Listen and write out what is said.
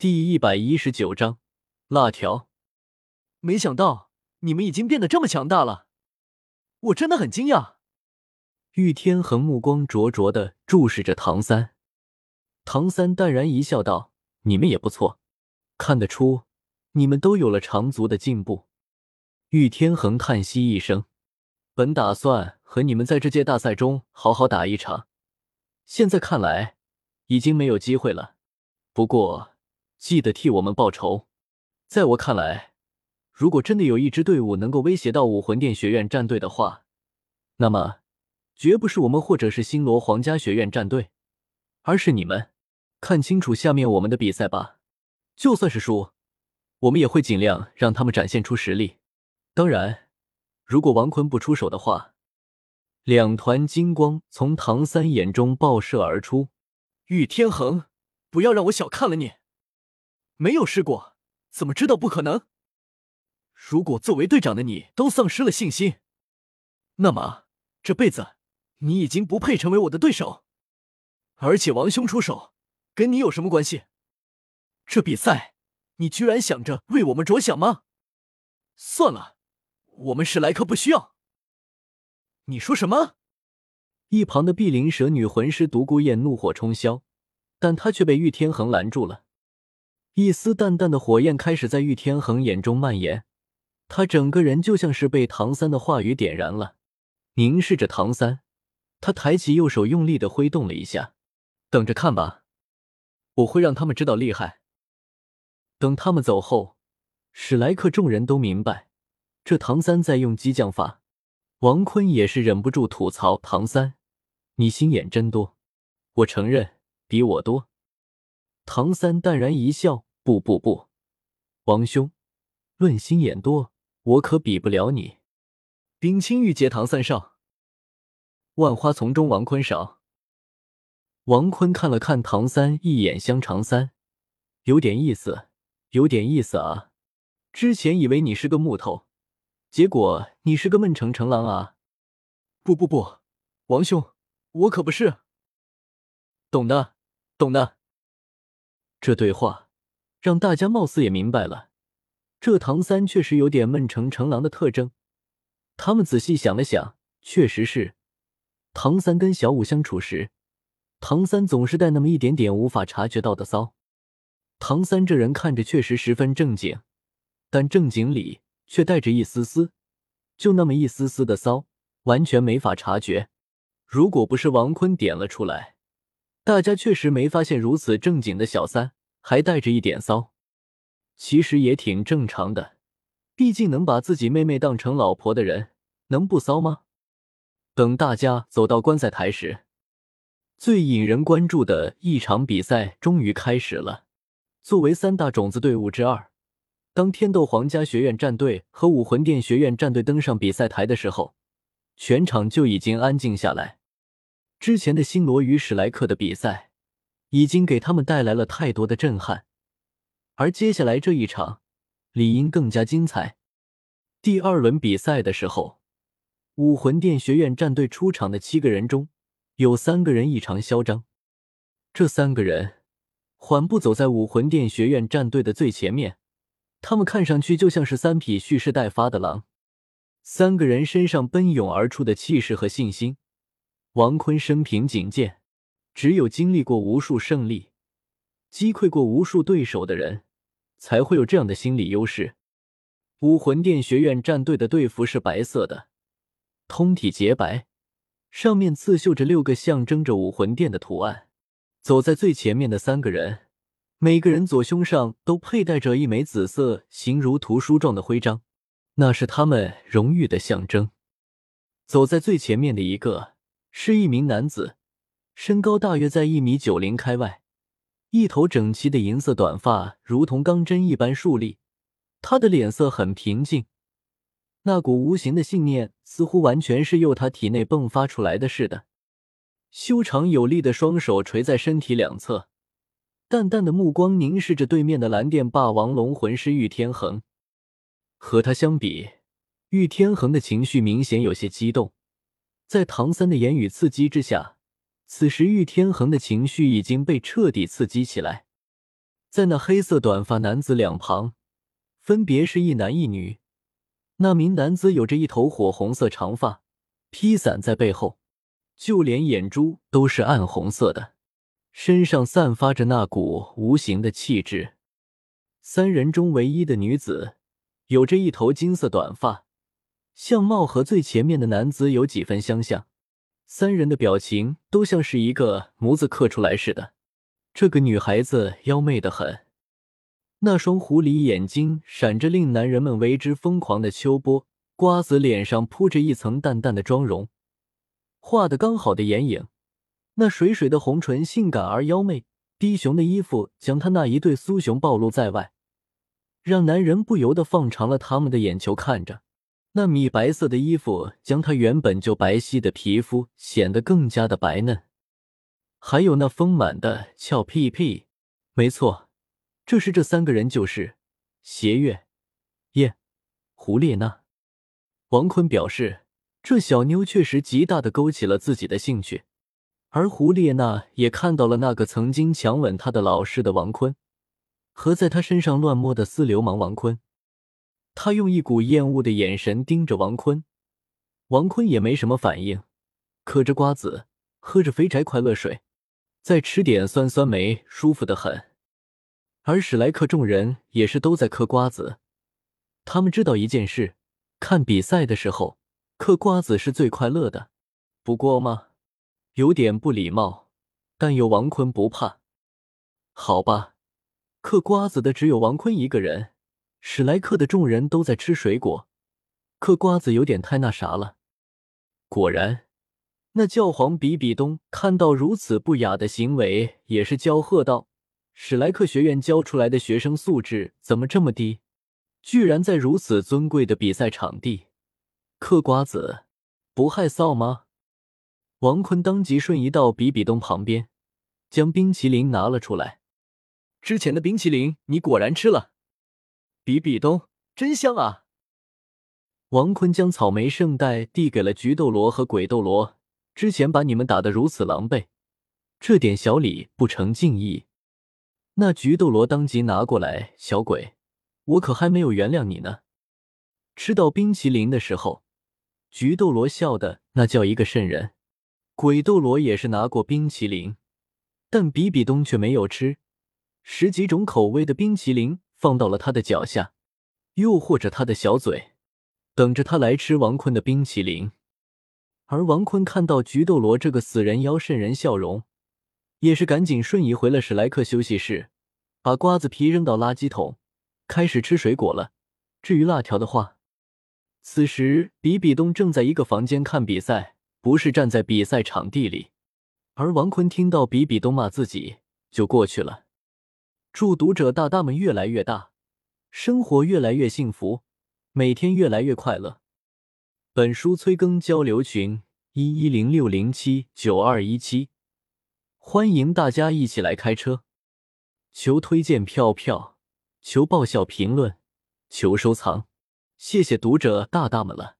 第一百一十九章，辣条。没想到你们已经变得这么强大了，我真的很惊讶。玉天恒目光灼灼的注视着唐三，唐三淡然一笑，道：“你们也不错，看得出你们都有了长足的进步。”玉天恒叹息一声：“本打算和你们在这届大赛中好好打一场，现在看来已经没有机会了。不过……”记得替我们报仇。在我看来，如果真的有一支队伍能够威胁到武魂殿学院战队的话，那么绝不是我们或者是星罗皇家学院战队，而是你们。看清楚下面我们的比赛吧。就算是输，我们也会尽量让他们展现出实力。当然，如果王坤不出手的话，两团金光从唐三眼中爆射而出。玉天恒，不要让我小看了你。没有试过，怎么知道不可能？如果作为队长的你都丧失了信心，那么这辈子你已经不配成为我的对手。而且王兄出手，跟你有什么关系？这比赛，你居然想着为我们着想吗？算了，我们史莱克不需要。你说什么？一旁的碧鳞蛇女魂师独孤雁怒火冲霄，但她却被玉天恒拦住了。一丝淡淡的火焰开始在玉天恒眼中蔓延，他整个人就像是被唐三的话语点燃了，凝视着唐三，他抬起右手，用力的挥动了一下，等着看吧，我会让他们知道厉害。等他们走后，史莱克众人都明白，这唐三在用激将法。王坤也是忍不住吐槽：“唐三，你心眼真多。”我承认，比我多。唐三淡然一笑。不不不，王兄，论心眼多，我可比不了你。冰清玉洁唐三少，万花丛中王坤少。王坤看了看唐三一眼，香长三，有点意思，有点意思啊。之前以为你是个木头，结果你是个闷成成狼啊。不不不，王兄，我可不是。懂的，懂的。这对话。让大家貌似也明白了，这唐三确实有点闷成成狼的特征。他们仔细想了想，确实是。唐三跟小五相处时，唐三总是带那么一点点无法察觉到的骚。唐三这人看着确实十分正经，但正经里却带着一丝丝，就那么一丝丝的骚，完全没法察觉。如果不是王坤点了出来，大家确实没发现如此正经的小三。还带着一点骚，其实也挺正常的。毕竟能把自己妹妹当成老婆的人，能不骚吗？等大家走到观赛台时，最引人关注的一场比赛终于开始了。作为三大种子队伍之二，当天斗皇家学院战队和武魂殿学院战队登上比赛台的时候，全场就已经安静下来。之前的星罗与史莱克的比赛。已经给他们带来了太多的震撼，而接下来这一场理应更加精彩。第二轮比赛的时候，武魂殿学院战队出场的七个人中有三个人异常嚣张，这三个人缓步走在武魂殿学院战队的最前面，他们看上去就像是三匹蓄势待发的狼。三个人身上奔涌而出的气势和信心，王坤生平仅见。只有经历过无数胜利、击溃过无数对手的人，才会有这样的心理优势。武魂殿学院战队的队服是白色的，通体洁白，上面刺绣着六个象征着武魂殿的图案。走在最前面的三个人，每个人左胸上都佩戴着一枚紫色形如图书状的徽章，那是他们荣誉的象征。走在最前面的一个是一名男子。身高大约在一米九零开外，一头整齐的银色短发如同钢针一般竖立。他的脸色很平静，那股无形的信念似乎完全是由他体内迸发出来的似的。修长有力的双手垂在身体两侧，淡淡的目光凝视着对面的蓝电霸王龙魂师玉天恒。和他相比，玉天恒的情绪明显有些激动，在唐三的言语刺激之下。此时，玉天恒的情绪已经被彻底刺激起来。在那黑色短发男子两旁，分别是一男一女。那名男子有着一头火红色长发，披散在背后，就连眼珠都是暗红色的，身上散发着那股无形的气质。三人中唯一的女子，有着一头金色短发，相貌和最前面的男子有几分相像。三人的表情都像是一个模子刻出来似的。这个女孩子妖媚的很，那双狐狸眼睛闪着令男人们为之疯狂的秋波。瓜子脸上铺着一层淡淡的妆容，画的刚好的眼影，那水水的红唇性感而妖媚。低熊的衣服将她那一对酥胸暴露在外，让男人不由得放长了他们的眼球看着。那米白色的衣服将她原本就白皙的皮肤显得更加的白嫩。还有那丰满的翘屁屁，没错，这是这三个人就是邪月、夜、胡列娜。王坤表示，这小妞确实极大的勾起了自己的兴趣，而胡列娜也看到了那个曾经强吻她的老师的王坤，和在他身上乱摸的私流氓王坤。他用一股厌恶的眼神盯着王坤，王坤也没什么反应，嗑着瓜子，喝着肥宅快乐水。再吃点酸酸梅，舒服的很。而史莱克众人也是都在嗑瓜子。他们知道一件事：看比赛的时候，嗑瓜子是最快乐的。不过嘛，有点不礼貌，但有王坤不怕。好吧，嗑瓜子的只有王坤一个人，史莱克的众人都在吃水果，嗑瓜子有点太那啥了。果然。那教皇比比东看到如此不雅的行为，也是娇喝道：“史莱克学院教出来的学生素质怎么这么低？居然在如此尊贵的比赛场地嗑瓜子，不害臊吗？”王坤当即瞬移到比比东旁边，将冰淇淋拿了出来。之前的冰淇淋你果然吃了，比比东真香啊！王坤将草莓圣代递给了菊斗罗和鬼斗罗。之前把你们打得如此狼狈，这点小礼不成敬意？那菊斗罗当即拿过来，小鬼，我可还没有原谅你呢。吃到冰淇淋的时候，菊斗罗笑的那叫一个瘆人。鬼斗罗也是拿过冰淇淋，但比比东却没有吃，十几种口味的冰淇淋放到了他的脚下，诱惑着他的小嘴，等着他来吃王坤的冰淇淋。而王坤看到菊斗罗这个死人妖渗人笑容，也是赶紧瞬移回了史莱克休息室，把瓜子皮扔到垃圾桶，开始吃水果了。至于辣条的话，此时比比东正在一个房间看比赛，不是站在比赛场地里。而王坤听到比比东骂自己，就过去了。祝读者大大们越来越大，生活越来越幸福，每天越来越快乐。本书催更交流群一一零六零七九二一七，欢迎大家一起来开车。求推荐票票，求爆笑评论，求收藏，谢谢读者大大们了。